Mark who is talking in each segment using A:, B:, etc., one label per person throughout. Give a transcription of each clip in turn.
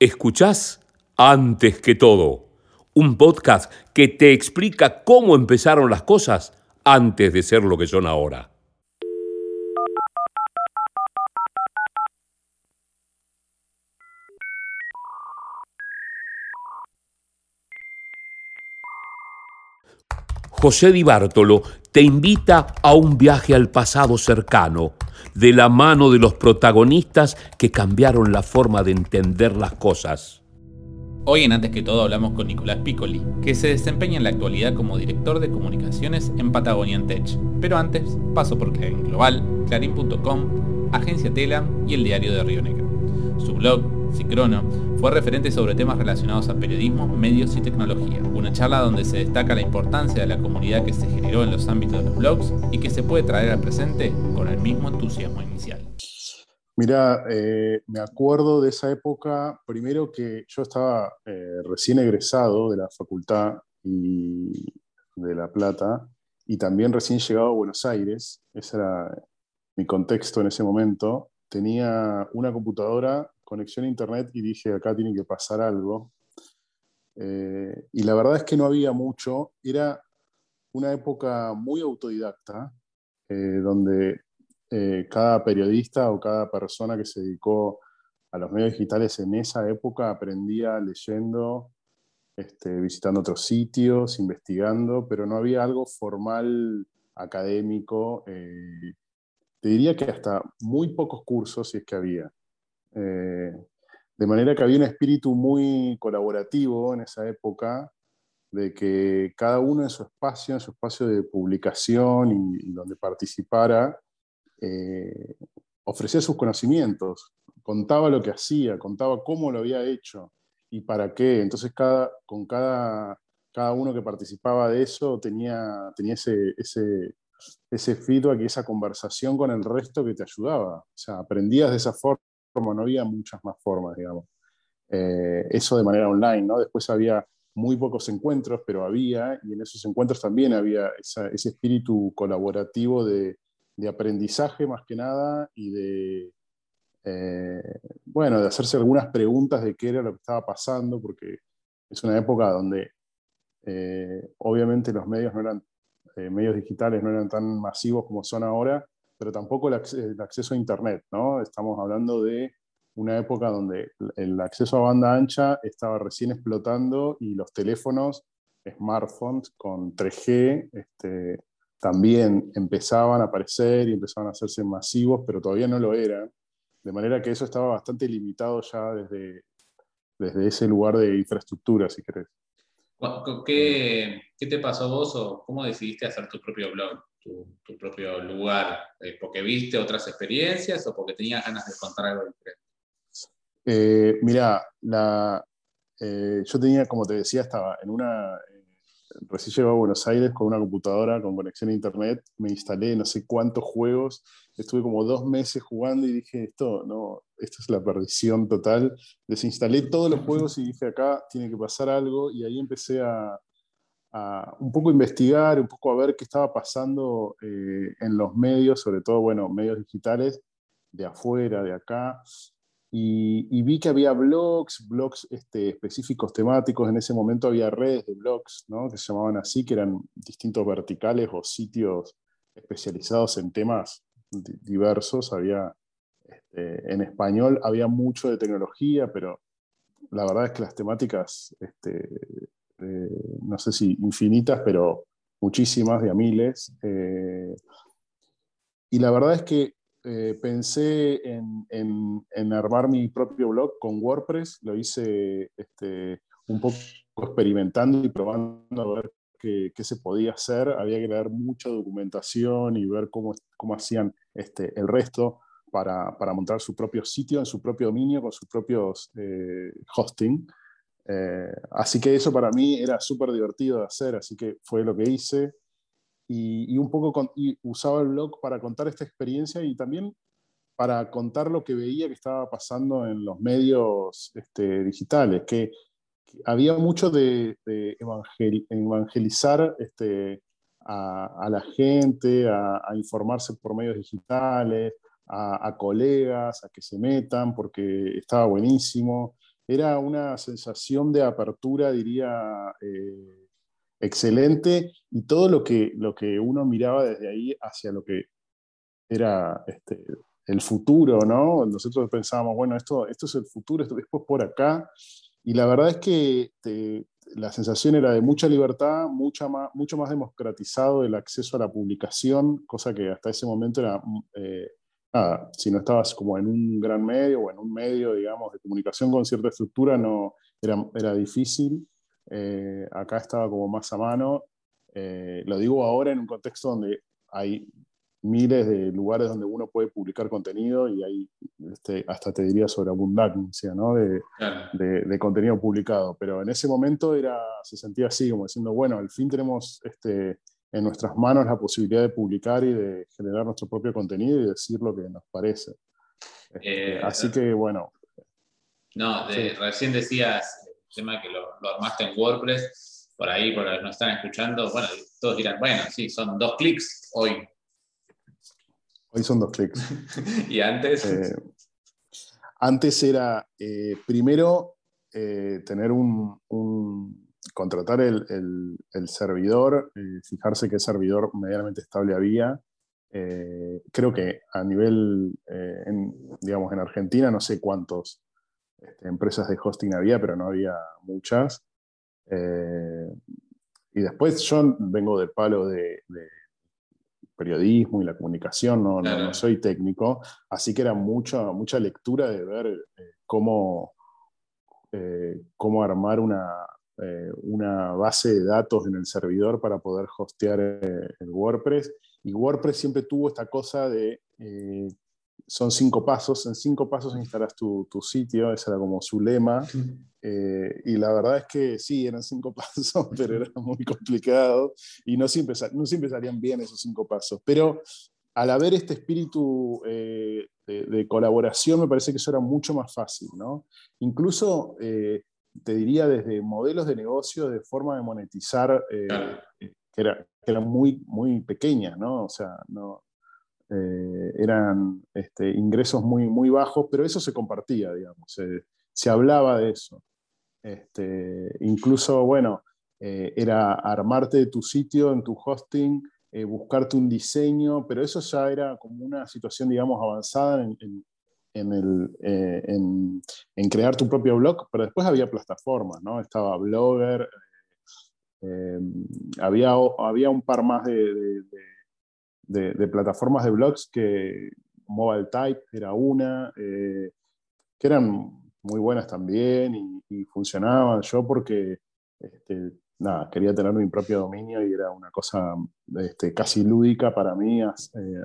A: Escuchás antes que todo, un podcast que te explica cómo empezaron las cosas antes de ser lo que son ahora. José Di Bartolo te invita a un viaje al pasado cercano, de la mano de los protagonistas que cambiaron la forma de entender las cosas.
B: Hoy en Antes que todo hablamos con Nicolás Piccoli, que se desempeña en la actualidad como director de comunicaciones en Patagonian Tech. Pero antes paso por Clarín Global, Clarín.com, Agencia Telam y el Diario de Río Negro. Su blog, Cicrono, fue referente sobre temas relacionados a periodismo, medios y tecnología. Una charla donde se destaca la importancia de la comunidad que se generó en los ámbitos de los blogs y que se puede traer al presente con el mismo entusiasmo inicial.
C: Mira, eh, me acuerdo de esa época, primero que yo estaba eh, recién egresado de la facultad de La Plata y también recién llegado a Buenos Aires, ese era mi contexto en ese momento. Tenía una computadora, conexión a internet y dije, acá tiene que pasar algo. Eh, y la verdad es que no había mucho, era una época muy autodidacta, donde eh, cada periodista o cada persona que se dedicó a los medios digitales en esa época aprendía leyendo, este, visitando otros sitios, investigando, pero no había algo formal académico. Eh, te diría que hasta muy pocos cursos, si es que había. Eh, de manera que había un espíritu muy colaborativo en esa época, de que cada uno en su espacio, en su espacio de publicación y donde participara, eh, ofrecía sus conocimientos, contaba lo que hacía, contaba cómo lo había hecho y para qué. Entonces, cada, con cada, cada uno que participaba de eso tenía, tenía ese, ese, ese feedback y esa conversación con el resto que te ayudaba. O sea, aprendías de esa forma, no había muchas más formas, digamos. Eh, eso de manera online, ¿no? Después había muy pocos encuentros, pero había, y en esos encuentros también había ese espíritu colaborativo de, aprendizaje más que nada y de, eh, bueno, de hacerse algunas preguntas de qué era lo que estaba pasando, porque es una época donde eh, obviamente los medios no eran, medios digitales no eran tan masivos como son ahora, pero tampoco el, acceso a Internet, ¿no? Estamos hablando de una época donde el acceso a banda ancha estaba recién explotando y los teléfonos, smartphones con 3G, este, también empezaban a aparecer y empezaban a hacerse masivos, pero todavía no lo eran. De manera que eso estaba bastante limitado ya desde, desde ese lugar de infraestructura, si querés.
B: ¿Qué, ¿Qué, te pasó a vos o cómo decidiste hacer tu propio blog, tu, tu propio lugar? Eh, ¿Porque viste otras experiencias o porque tenías ganas de contar algo diferente?
C: Eh, mira, la, eh, yo tenía, como te decía, estaba en una, recién llegué a Buenos Aires con una computadora con conexión a internet, me instalé no sé cuántos juegos, estuve como dos meses jugando y dije, esto, no, esto es la perdición total. Desinstalé todos los juegos y dije, acá tiene que pasar algo y ahí empecé a, un poco investigar, un poco a ver qué estaba pasando eh, en los medios, sobre todo, bueno, medios digitales de afuera, de acá, y, vi que había blogs, blogs este, específicos temáticos. En ese momento había redes de blogs, ¿no? que se llamaban así, que eran distintos verticales o sitios especializados en temas diversos. Había, este, en español había mucho de tecnología, pero la verdad es que las temáticas, este, eh, no sé si infinitas, pero muchísimas, de a miles. Eh, y la verdad es que eh, pensé en, armar mi propio blog con WordPress, lo hice este, un poco experimentando y probando a ver qué, se podía hacer. Había que leer mucha documentación y ver cómo, cómo hacían este, el resto para, montar su propio sitio en su propio dominio con sus propios eh, hosting. Eh, así que eso para mí era súper divertido de hacer, así que fue lo que hice y, un poco usaba el blog para contar esta experiencia y también para contar lo que veía que estaba pasando en los medios este, digitales, que, había mucho de, evangelizar este, a, la gente, a, informarse por medios digitales, a, colegas, a que se metan, porque estaba buenísimo. era una sensación de apertura, diría, eh, excelente, y todo lo que, lo que uno miraba desde ahí hacia lo que era este, el futuro, ¿no? Nosotros pensábamos, bueno, esto, esto es el futuro, esto después por acá, y la verdad es que la sensación era de mucha libertad, mucha más, mucho más democratizado el acceso a la publicación, cosa que hasta ese momento era, eh, nada, si no estabas como en un gran medio o en un medio, digamos, de comunicación con cierta estructura, no, era, era difícil. Eh, acá estaba como más a mano. Eh, lo digo ahora en un contexto donde hay miles de lugares donde uno puede publicar contenido y hay este, hasta te diría sobreabundancia ¿no? de, de, contenido publicado. Pero en ese momento era, se sentía así, como diciendo, bueno, al fin tenemos este, en nuestras manos la posibilidad de publicar y de generar nuestro propio contenido y decir lo que nos parece. Este, eh, así que bueno.
B: No, recién decías tema que lo, lo armaste en WordPress, por ahí, por los que nos están escuchando, bueno, todos dirán, bueno, sí, son dos clics hoy
C: Hoy son dos clics.
B: ¿Y antes?
C: Eh, antes era, eh, primero, eh, tener un, contratar el, servidor, fijarse qué servidor medianamente estable había. creo que a nivel, en, digamos, en Argentina, no sé cuántas este, empresas de hosting había, pero no había muchas. y después yo vengo del palo de periodismo y la comunicación, no, no, soy técnico, así que era mucha, mucha lectura de ver eh, cómo, eh, cómo armar una, eh, una base de datos en el servidor para poder hostear el WordPress. Y WordPress siempre tuvo esta cosa de son cinco pasos, en cinco pasos instalas tu, tu sitio, ese era como su lema, eh, y la verdad es que sí, eran cinco pasos, pero era muy complicado, y no siempre, no siempre salían bien esos cinco pasos, pero al haber este espíritu eh, de, colaboración, me parece que eso era mucho más fácil, ¿no? Incluso, eh, te diría, desde modelos de negocio, de forma de monetizar, que, era, que eran muy, muy pequeñas, ¿no? O sea, no, eh, eran este, ingresos muy, muy bajos, pero eso se compartía, digamos, se hablaba de eso. Este, incluso, bueno, eh, era armarte tu sitio en tu hosting, eh, buscarte un diseño, pero eso ya era como una situación, digamos, avanzada en, en, crear tu propio blog, pero después había plataformas, ¿no? Estaba Blogger, había, había un par más de de, plataformas de blogs que Mobile Type era una, eh, que eran muy buenas también y, funcionaban. Yo porque este, nada, quería tener mi propio dominio y era una cosa este, casi lúdica para mí eh,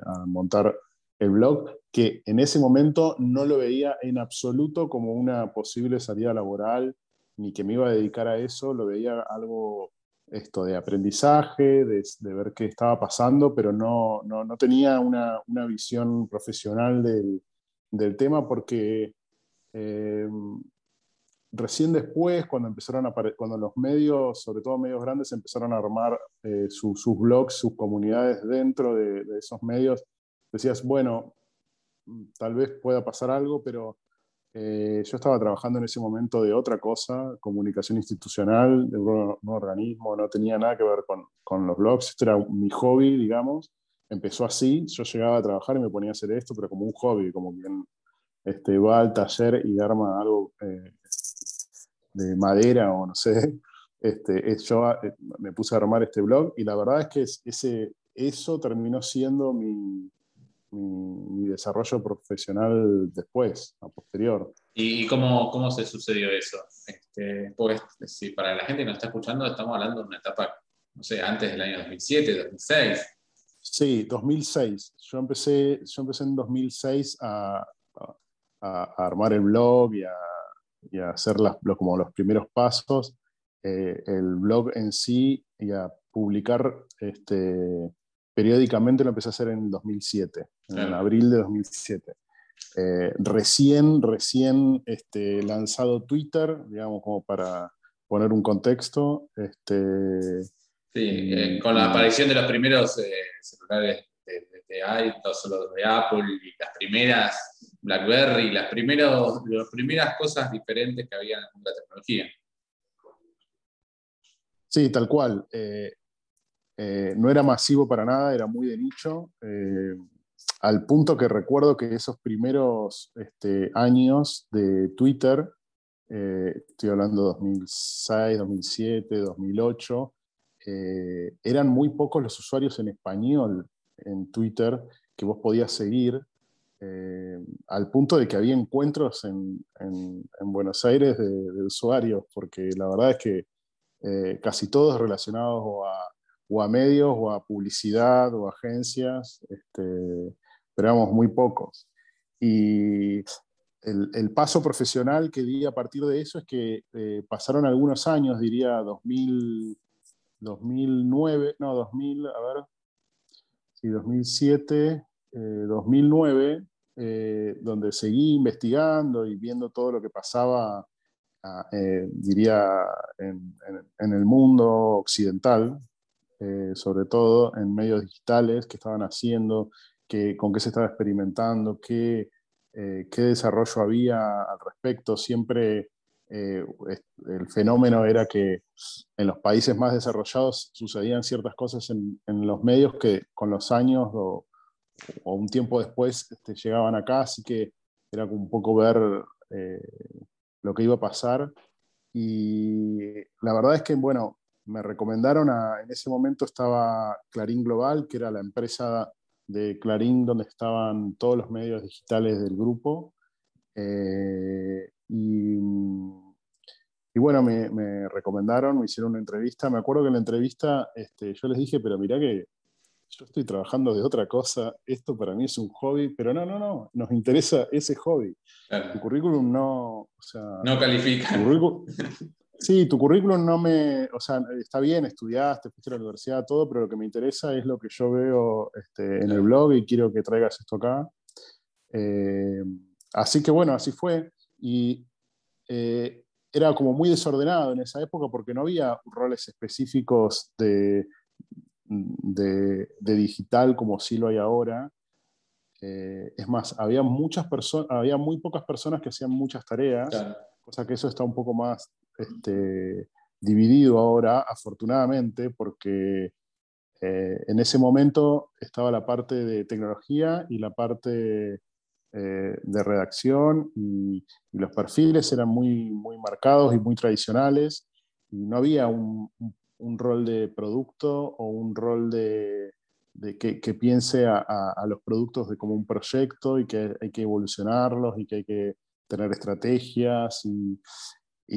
C: a, montar el blog, que en ese momento no lo veía en absoluto como una posible salida laboral, ni que me iba a dedicar a eso, lo veía algo esto de aprendizaje, de, ver qué estaba pasando, pero no, no, tenía una, una, visión profesional del, del tema porque eh, recién después, cuando empezaron a cuando los medios, sobre todo medios grandes, empezaron a armar eh, sus blogs, sus comunidades dentro de, de, esos medios, decías, bueno, tal vez pueda pasar algo, pero eh, yo estaba trabajando en ese momento de otra cosa, comunicación institucional, de un, organismo, no tenía nada que ver con, con, los blogs, esto era mi hobby, digamos. Empezó así, yo llegaba a trabajar y me ponía a hacer esto, pero como un hobby, como quien este, va al taller y arma algo eh, de madera o no sé. Este, yo eh, me puse a armar este blog y la verdad es que ese, eso terminó siendo mi, mi, desarrollo profesional después, a posterior.
B: ¿Y, cómo, cómo, se sucedió eso? Este, pues, si para la gente que nos está escuchando, estamos hablando de una etapa, no sé, antes del año 2007, 2006.
C: Sí, 2006. Yo empecé, yo empecé en 2006 a, a, armar el blog y a, y a hacer las, como los primeros pasos. Eh, el blog en sí y a publicar este, periódicamente lo empecé a hacer en 2007, en abril de 2007. Eh, recién, recién este, lanzado Twitter, digamos, como para poner un contexto. Este,
B: sí, eh, con la aparición de los primeros eh, celulares de, de, de, los de Apple y las primeras BlackBerry, las, primeros, las primeras cosas diferentes que había en la tecnología.
C: Sí, tal cual. Eh, eh, no era masivo para nada, era muy de nicho, eh, al punto que recuerdo que esos primeros este, años de Twitter, estoy hablando 2006, 2007, 2008, eran muy pocos los usuarios en español en Twitter que vos podías seguir eh, al punto de que había encuentros en, Buenos Aires de, usuarios, porque la verdad es que eh, casi todos relacionados o a, medios o a publicidad o agencias, este, pero éramos muy pocos. Y el, paso profesional que di a partir de eso es que eh, pasaron algunos años, diría 2000, 2009, no, 2000, a ver, sí, 2007, 2009, eh, donde seguí investigando y viendo todo lo que pasaba, ah, eh, diría, en, el mundo occidental, eh, sobre todo en medios digitales, que estaban haciendo, que, con qué se estaba experimentando, qué, qué desarrollo había al respecto. Siempre el fenómeno era que en los países más desarrollados sucedían ciertas cosas en, en los medios que con los años o, un tiempo después este, llegaban acá, así que era un poco ver eh, lo que iba a pasar. Y la verdad es que, bueno, me recomendaron, en ese momento estaba Clarín Global, que era la empresa de Clarín donde estaban todos los medios digitales del grupo. Eh, y, bueno, me, recomendaron, me hicieron una entrevista. Me acuerdo que en la entrevista este, yo les dije, pero mirá que yo estoy trabajando de otra cosa, esto para mí es un hobby, pero no, no, no, nos interesa ese hobby. Tu currículum no, o sea,
B: no califica.
C: sí, tu currículum no me, o sea, está bien, estudiaste, fuiste a la universidad, todo, pero lo que me interesa es lo que yo veo este, en el blog y quiero que traigas esto acá. Eh, así que bueno, así fue. Y eh, era como muy desordenado en esa época porque no había roles específicos de de, digital como sí lo hay ahora. Eh, es más, había, muchas personas, había muy pocas personas que hacían muchas tareas, que eso está un poco más este, dividido ahora, afortunadamente, porque eh, en ese momento estaba la parte de tecnología y la parte eh, de redacción y, los perfiles eran muy, muy marcados y muy tradicionales y no había un, rol de producto o un rol de, que, piense a, los productos de como un proyecto y que hay que evolucionarlos y que hay que tener estrategias y,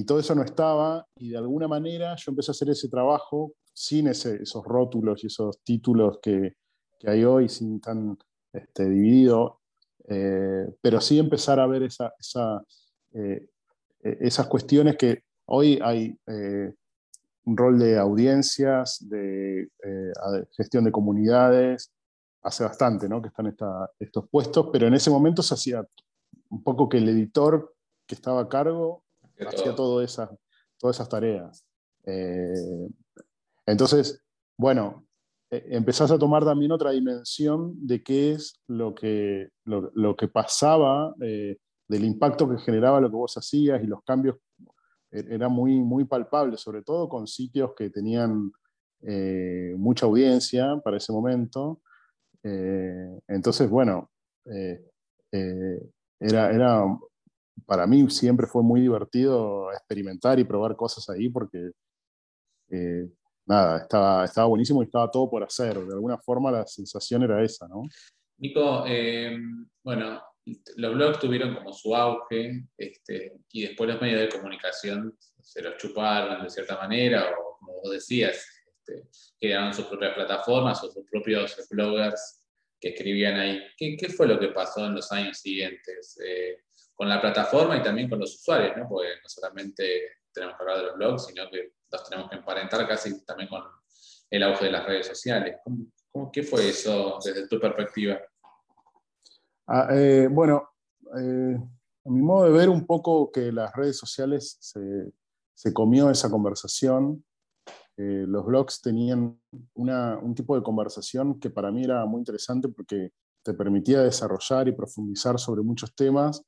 C: todo eso no estaba y de alguna manera yo empecé a hacer ese trabajo sin esos rótulos y esos títulos que, hay hoy, sin tan este, dividido, eh, pero sí empezar a ver eh, e, esas cuestiones que hoy hay eh, un rol de audiencias, de gestión de comunidades, hace bastante que están estos puestos, pero en ese momento se hacía un poco que el editor que estaba a cargo hacía todas esas tareas. Eh, entonces, bueno, e, empezás a tomar también otra dimensión de qué es lo que, lo, que pasaba, eh, del impacto que generaba lo que vos hacías y los cambios era muy, muy palpable, sobre todo con sitios que tenían eh, mucha audiencia para ese momento. Eh, entonces, bueno, eh, era, era, para mí siempre fue muy divertido experimentar y probar cosas ahí porque, nada, estaba, estaba buenísimo y estaba todo por hacer. De alguna forma la sensación era esa, ¿no?
B: Nico, bueno, los blogs tuvieron como su auge este, y después los medios de comunicación se los chuparon de cierta manera o como vos decías, este, crearon sus propias plataformas o sus propios bloggers que escribían ahí. ¿Qué, qué fue lo que pasó en los años siguientes eh, con la plataforma y también con los usuarios? ¿no? Porque no solamente tenemos que hablar de los blogs, sino que los tenemos que emparentar casi también con el auge de las redes sociales. ¿Cómo, qué fue eso desde tu perspectiva?
C: Ah, eh, bueno, eh, a mi modo de ver un poco que las redes sociales se, comió esa conversación. Eh, los blogs tenían un tipo de conversación que para mí era muy interesante porque te permitía desarrollar y profundizar sobre muchos temas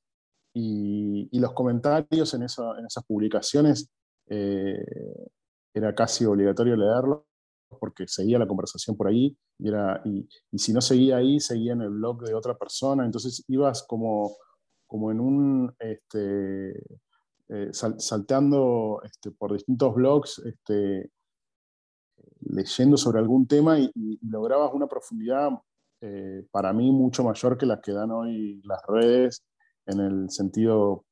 C: y, los comentarios en, esas publicaciones eh, era casi obligatorio leerlos porque seguía la conversación por ahí y, si no seguía ahí, seguía en el blog de otra persona, entonces ibas como, como en un, este, eh, salteando este, por distintos blogs, este, leyendo sobre algún tema y, lograbas una profundidad eh, para mí mucho mayor que las que dan hoy las redes en el sentido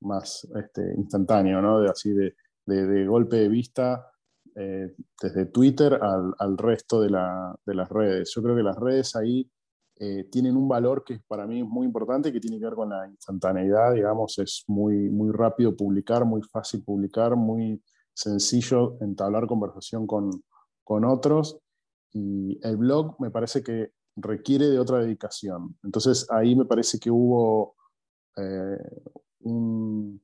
C: más este, instantáneo, ¿no? de, así de, golpe de vista eh, desde Twitter al, resto de, las redes. Yo creo que las redes ahí eh, tienen un valor que para mí es muy importante, que tiene que ver con la instantaneidad, digamos, es muy, muy rápido publicar, muy fácil publicar, muy sencillo entablar conversación con, con otros. Y el blog me parece que requiere de otra dedicación. Entonces ahí me parece que hubo eh, un,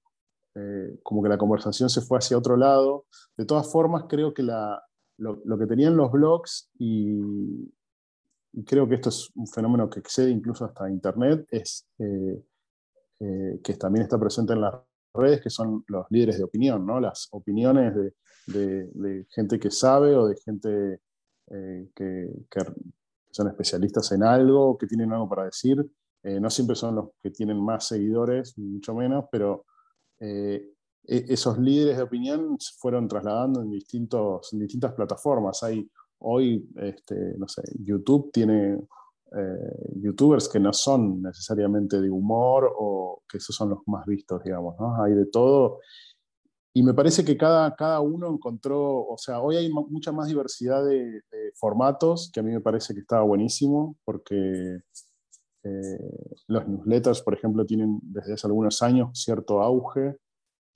C: eh, como que la conversación se fue hacia otro lado. De todas formas, creo que la, lo, que tenían los blogs, y, y, creo que esto es un fenómeno que excede incluso hasta Internet, es eh, que también está presente en las redes, que son los líderes de opinión, ¿no? las opiniones de, de, gente que sabe o de gente que, que son especialistas en algo, que tienen algo para decir. Eh, no siempre son los que tienen más seguidores, mucho menos, pero eh, e-, esos líderes de opinión fueron trasladando en, distintos, distintas plataformas. Hay hoy, este, no sé, YouTube tiene eh, youtubers que no son necesariamente de humor o que esos son los más vistos, digamos, ¿no? Hay de todo. Y me parece que cada, cada uno encontró, o sea, hoy hay mucha más diversidad de, formatos, que a mí me parece que está buenísimo, porque eh, los newsletters, por ejemplo, tienen desde hace algunos años cierto auge,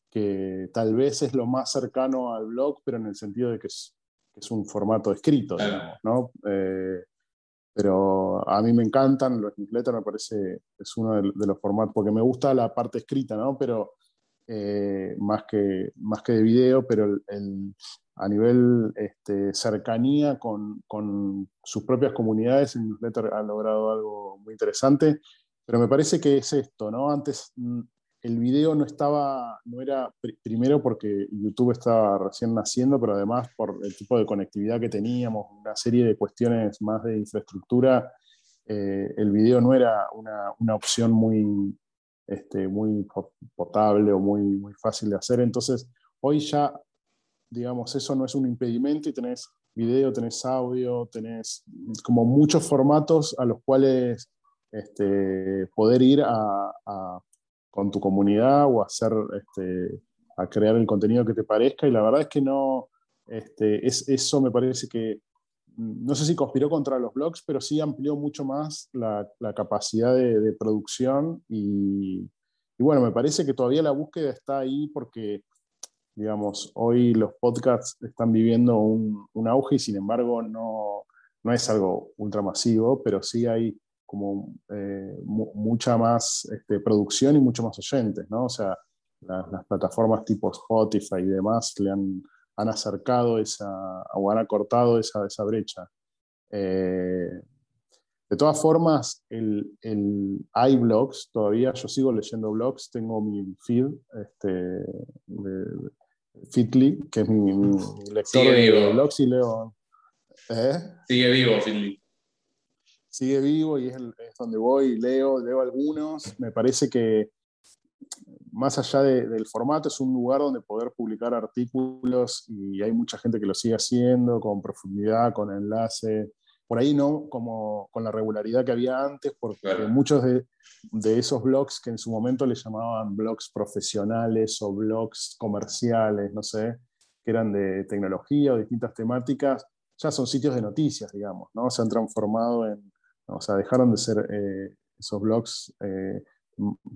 C: que tal vez es lo más cercano al blog, pero en el sentido de que es, que es un formato escrito, digamos, ¿no? Eh, pero a mí me encantan los newsletters, me parece, es uno de, de, los formatos, porque me gusta la parte escrita, ¿no? Pero eh, más, que, más que de video, pero el, a nivel este, cercanía con, con, sus propias comunidades, el newsletter ha logrado algo muy interesante, pero me parece que es esto, ¿no? Antes mm, el video no estaba, no era primero porque YouTube estaba recién naciendo, pero además por el tipo de conectividad que teníamos, una serie de cuestiones más de infraestructura, eh, el video no era una, una opción muy, este, muy potable o muy, muy fácil de hacer. Entonces, hoy ya, digamos, eso no es un impedimento y tenés video, tenés audio, tenés como muchos formatos a los cuales este, poder ir a, con tu comunidad o hacer, este, a crear el contenido que te parezca. Y la verdad es que no, este, es, eso me parece que no sé si conspiró contra los blogs, pero sí amplió mucho más la, capacidad de, producción y, bueno, me parece que todavía la búsqueda está ahí porque, digamos, hoy los podcasts están viviendo un, un auge y sin embargo no, no es algo ultramasivo, pero sí hay como eh, mucha más este, producción y mucho más oyentes, ¿no? O sea, las plataformas tipo Spotify y demás le han han acercado esa, o han acortado esa, esa brecha. Eh, de todas formas, el, el, hay blogs, todavía yo sigo leyendo blogs, tengo mi feed, este, de, Fitly, que es mi, lector de blogs y leo.
B: ¿eh? Sigue vivo, Fitly.
C: Sigue vivo y es, es, donde voy, leo, leo algunos. Me parece que más allá del formato, es un lugar donde poder publicar artículos y hay mucha gente que lo sigue haciendo con profundidad, con enlace. Por ahí no como con la regularidad que había antes, porque muchos de, de, esos blogs que en su momento le llamaban blogs profesionales o blogs comerciales, no sé, que eran de tecnología o distintas temáticas, ya son sitios de noticias, digamos, ¿no? Se han transformado en, o sea, dejaron de ser eh, esos blogs. Eh,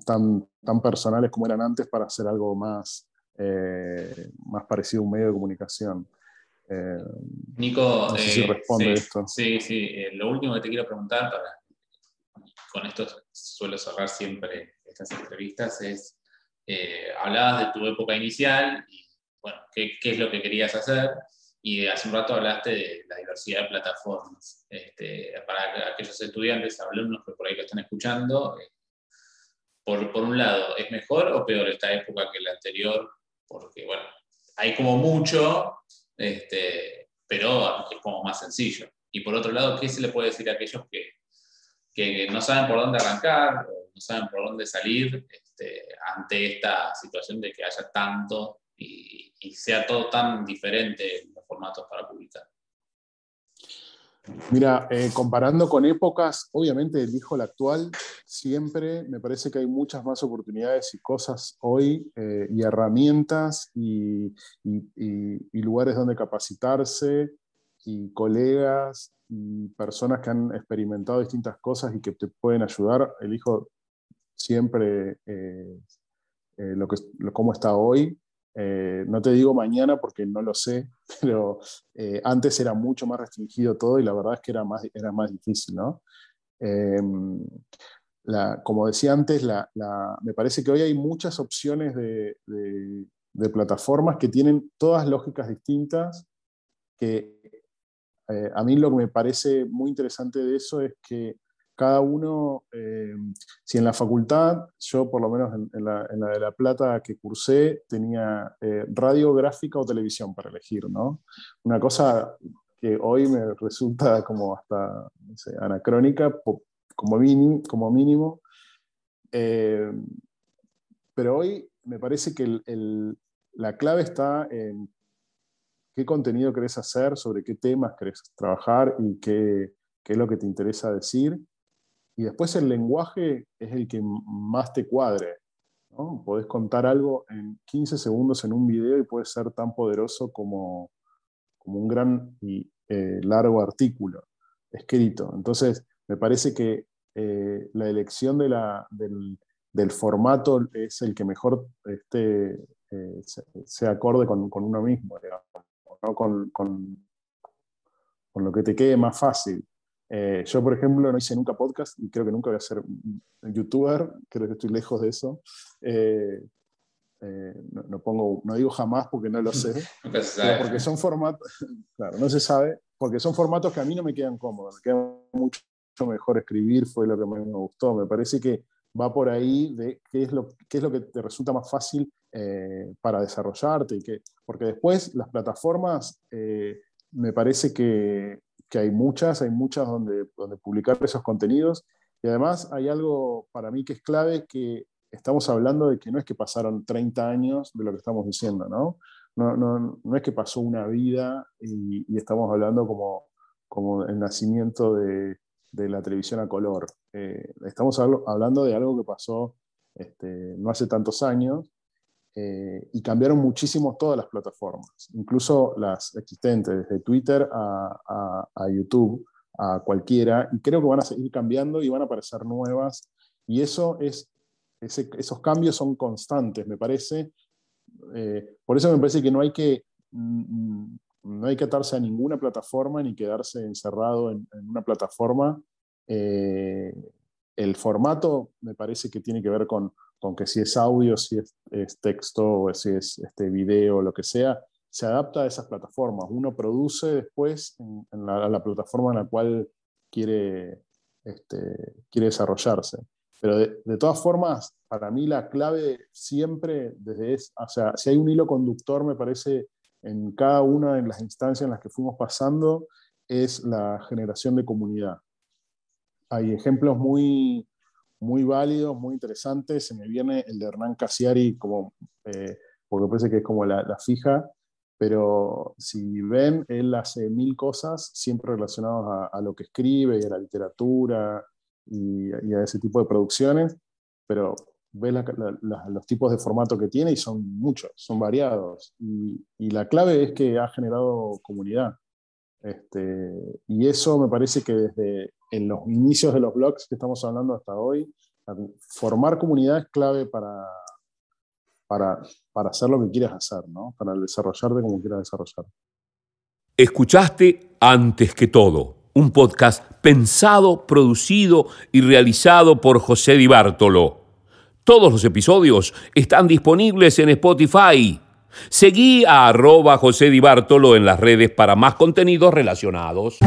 C: tan, tan personales como eran antes para hacer algo más, eh, más parecido a un medio de comunicación.
B: Eh, Nico,
C: no sé si
B: eh,
C: responde esto.
B: Sí, sí. lo último que te quiero preguntar, para, con esto suelo cerrar siempre estas entrevistas, es, hablabas de tu época inicial y, bueno, qué, qué es lo que querías hacer. Y hace un rato hablaste de la diversidad de plataformas. Este, para aquellos estudiantes, alumnos que por ahí lo están escuchando, eh, por, por un lado, ¿es mejor o peor esta época que la anterior? Porque, bueno, hay como mucho, este, pero es como más sencillo. Y por otro lado, ¿qué se le puede decir a aquellos que, que no saben por dónde arrancar o no saben por dónde salir este, ante esta situación de que haya tanto y, sea todo tan diferente en los formatos para publicar?
C: Mira, eh, comparando con épocas, obviamente elijo la actual, siempre me parece que hay muchas más oportunidades y cosas hoy eh, y herramientas y, lugares donde capacitarse y colegas y personas que han experimentado distintas cosas y que te pueden ayudar. Elijo siempre eh, lo que, cómo está hoy. Eh, no te digo mañana porque no lo sé, pero antes era mucho más restringido todo y la verdad es que era más, era más difícil. ¿no? Em, como decía antes, me parece que hoy hay muchas opciones de, de plataformas que tienen todas lógicas distintas que eh, a mí lo que me parece muy interesante de eso es que cada uno, eh, si en la facultad, yo por lo menos en, la, de La Plata que cursé, tenía eh, radiográfica o televisión para elegir, ¿no? Una cosa que hoy me resulta como hasta anacrónica, como, mínimo, como mínimo. pero hoy me parece que la clave está en qué contenido querés hacer, sobre qué temas querés trabajar y qué, qué es lo que te interesa decir. Y después el lenguaje es el que más te cuadre. ¿no? Podés contar algo en 15 segundos en un video y puede ser tan poderoso como, como un gran y eh, largo artículo escrito. Entonces, me parece que eh, la elección de la, del, del, formato es el que mejor esté, eh, acorde con, con, uno mismo. Digamos con, con, con, lo que te quede más fácil. Eh, yo, por ejemplo, no hice nunca podcast y creo que nunca voy a ser youtuber, creo que estoy lejos de eso. Eh, eh, no, pongo, no digo jamás porque no lo sé, porque son formatos, claro, no se sabe, porque son formatos que a mí no me quedan cómodos, me queda mucho mejor escribir, fue lo que más me gustó. Me parece que va por ahí de qué es lo, qué es lo que te resulta más fácil para desarrollarte. Y que, porque después las plataformas, me parece que, que, hay muchas, hay muchas donde, donde publicar esos contenidos. Y además hay algo para mí que es clave, que estamos hablando de que no es que pasaron 30 años de lo que estamos diciendo, ¿no? No, no, no es que pasó una vida y, y estamos hablando como, como el nacimiento de, de la televisión a color. Eh, estamos hablando de algo que pasó este, no hace tantos años eh, y cambiaron muchísimo todas las plataformas, incluso las existentes, desde Twitter a, YouTube, a cualquiera, y creo que van a seguir cambiando y van a aparecer nuevas, y eso es, esos cambios son constantes, me parece. Eh, por eso me parece que no hay que, mm, no hay que atarse a ninguna plataforma ni quedarse encerrado en, una plataforma. Eh, el formato me parece que tiene que ver con, con que si es audio, si es, texto, o si es este video, lo que sea, se adapta a esas plataformas. Uno produce después en, la, plataforma en la cual quiere, este, quiere desarrollarse. Pero de, todas formas, para mí la clave siempre, desde es, o sea, si hay un hilo conductor, me parece, en cada una de las instancias en las que fuimos pasando, es la generación de comunidad. Hay ejemplos muy, muy válidos, muy interesantes. Se me viene el de Hernán Casiari, como, eh, porque parece que es como la, fija, pero si ven, él hace mil cosas siempre relacionadas a, lo que escribe y a la literatura y, a ese tipo de producciones, pero ves los tipos de formato que tiene y son muchos, son variados. Y, y la clave es que ha generado comunidad. Este, y eso me parece que desde en los inicios de los blogs que estamos hablando hasta hoy, formar comunidad es clave para, para, para hacer lo que quieras hacer, ¿no? para desarrollarte como quieras desarrollar.
A: Escuchaste antes que todo un podcast pensado, producido y realizado por José Di Bartolo. Todos los episodios están disponibles en Spotify. Seguí a arroba José Di Bartolo en las redes para más contenidos relacionados.